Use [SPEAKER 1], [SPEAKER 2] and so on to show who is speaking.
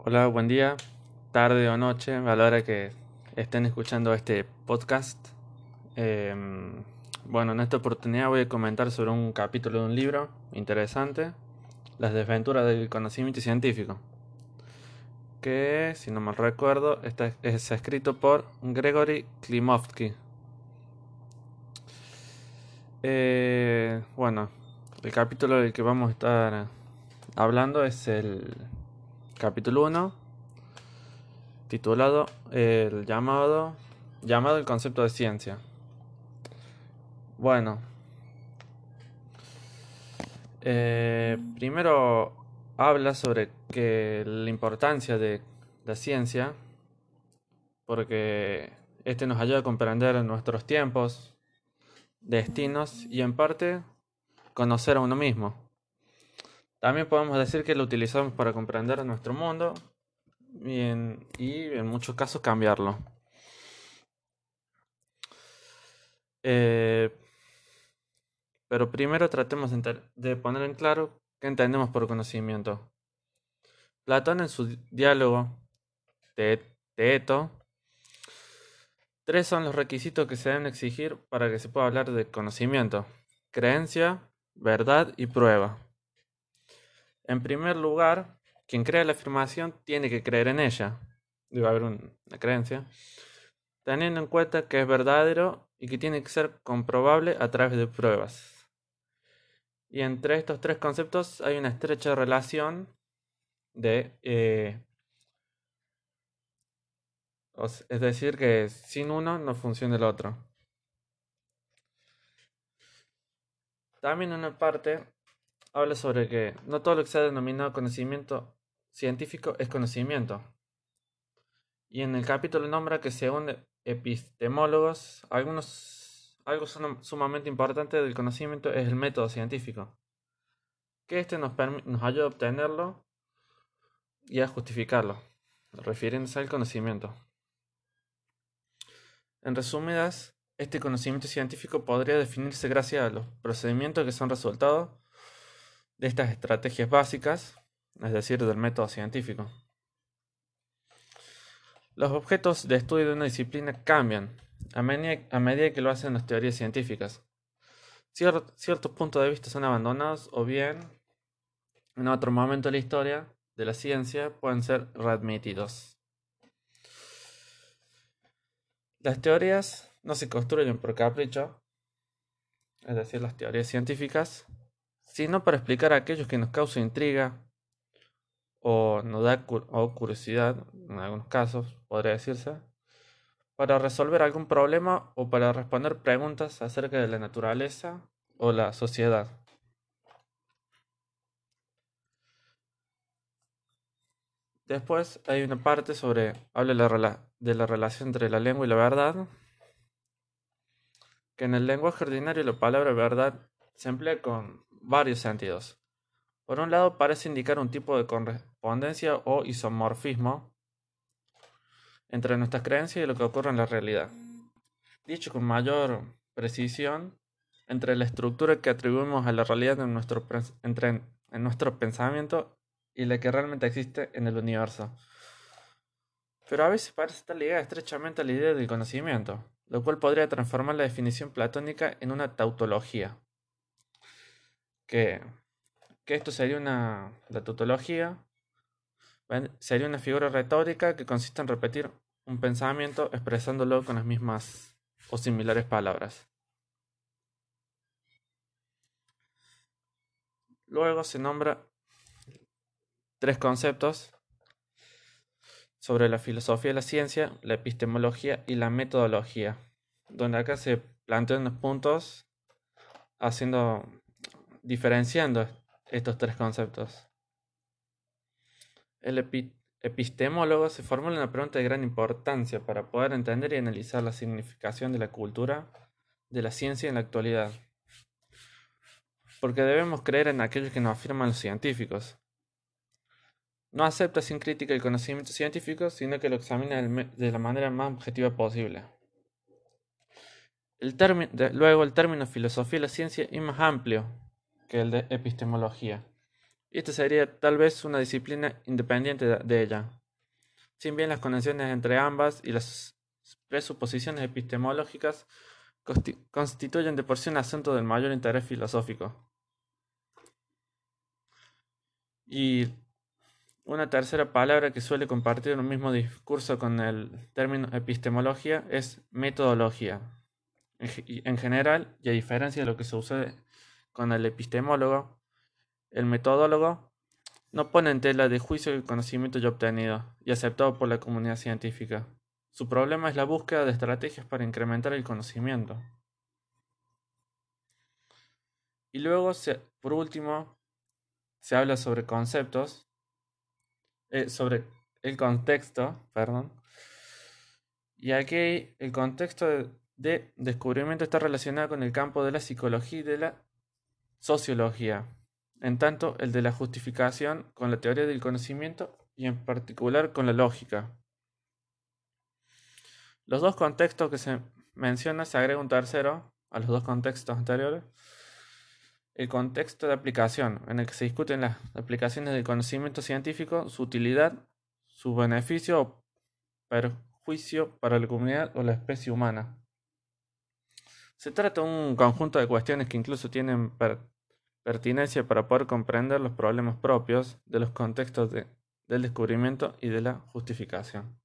[SPEAKER 1] Hola, buen día, tarde o noche, a la hora que estén escuchando este podcast. Em, bueno, en esta oportunidad voy a comentar sobre un capítulo de un libro interesante, Las desventuras del conocimiento científico, que, si no mal recuerdo, está, es escrito por Gregory Klimovsky. Eh, bueno, el capítulo del que vamos a estar hablando es el capítulo 1, titulado El llamado, llamado el concepto de ciencia. Bueno, eh, primero habla sobre que la importancia de la ciencia, porque este nos ayuda a comprender nuestros tiempos, destinos y en parte conocer a uno mismo. También podemos decir que lo utilizamos para comprender nuestro mundo y en, muchos casos cambiarlo. Eh, pero primero tratemos de poner en claro qué entendemos por conocimiento. Platón en su diálogo de tres son los requisitos que se deben exigir para que se pueda hablar de conocimiento. Creencia, verdad y prueba. En primer lugar, quien crea la afirmación tiene que creer en ella. Debe haber una creencia. Teniendo en cuenta que es verdadero y que tiene que ser comprobable a través de pruebas. Y entre estos tres conceptos hay una estrecha relación de... Eh, es decir, que sin uno no funciona el otro. También una parte habla sobre que no todo lo que se ha denominado conocimiento científico es conocimiento. Y en el capítulo nombra que según epistemólogos, algunos, algo sumamente importante del conocimiento es el método científico. Que este nos, nos ayuda a obtenerlo y a justificarlo, refiriéndose al conocimiento. En resumidas, este conocimiento científico podría definirse gracias a los procedimientos que son resultados de estas estrategias básicas, es decir, del método científico. Los objetos de estudio de una disciplina cambian a medida, que lo hacen las teorías científicas. ciertos puntos de vista son abandonados o bien en otro momento de la historia de la ciencia pueden ser readmitidos. Las teorías no se construyen por capricho, es decir, las teorías científicas sino para explicar a aquellos que nos causa intriga o nos da curiosidad, en algunos casos podría decirse, para resolver algún problema o para responder preguntas acerca de la naturaleza o la sociedad. Después hay una parte sobre, habla de la relación entre la lengua y la verdad, que en el lenguaje ordinario la palabra verdad se emplea con varios sentidos. Por un lado, parece indicar un tipo de correspondencia o isomorfismo entre nuestras creencias y lo que ocurre en la realidad. Dicho con mayor precisión, entre la estructura que atribuimos a la realidad en nuestro, entre, en nuestro pensamiento y la que realmente existe en el universo. Pero a veces parece estar ligada estrechamente a la idea del conocimiento, lo cual podría transformar la definición platónica en una tautología que, esto sería una, la tautología, sería una figura retórica que consiste en repetir un pensamiento expresándolo con las mismas o similares palabras. Luego se nombra tres conceptos sobre la filosofía de la ciencia, la epistemología y la metodología, donde acá se plantean unos puntos haciendo diferenciando estos tres conceptos. El epistemólogo se formula una pregunta de gran importancia para poder entender y analizar la significación de la cultura de la ciencia en la actualidad. Porque debemos creer en aquellos que nos afirman los científicos. No acepta sin crítica el conocimiento científico, sino que lo examina de la manera más objetiva posible. Luego, el término filosofía de la ciencia es más amplio, que el de epistemología, y esta sería tal vez una disciplina independiente de ella. Sin bien las conexiones entre ambas y las presuposiciones epistemológicas constituyen de por sí un asunto del mayor interés filosófico. Y una tercera palabra que suele compartir un mismo discurso con el término epistemología es metodología. En general, y a diferencia de lo que se usa con el epistemólogo, el metodólogo no pone en tela de juicio el conocimiento ya obtenido y aceptado por la comunidad científica. Su problema es la búsqueda de estrategias para incrementar el conocimiento. Y luego, por último, se habla sobre conceptos eh, sobre el contexto, perdón. Y aquí el contexto de, descubrimiento está relacionado con el campo de la psicología y de la sociología, en tanto el de la justificación con la teoría del conocimiento y en particular con la lógica. Los dos contextos que se mencionan se agrega un tercero a los dos contextos anteriores el contexto de aplicación, en el que se discuten las aplicaciones del conocimiento científico, su utilidad, su beneficio o perjuicio para la comunidad o la especie humana. Se trata de un conjunto de cuestiones que incluso tienen pertinencia para poder comprender los problemas propios de los contextos del descubrimiento y de la justificación.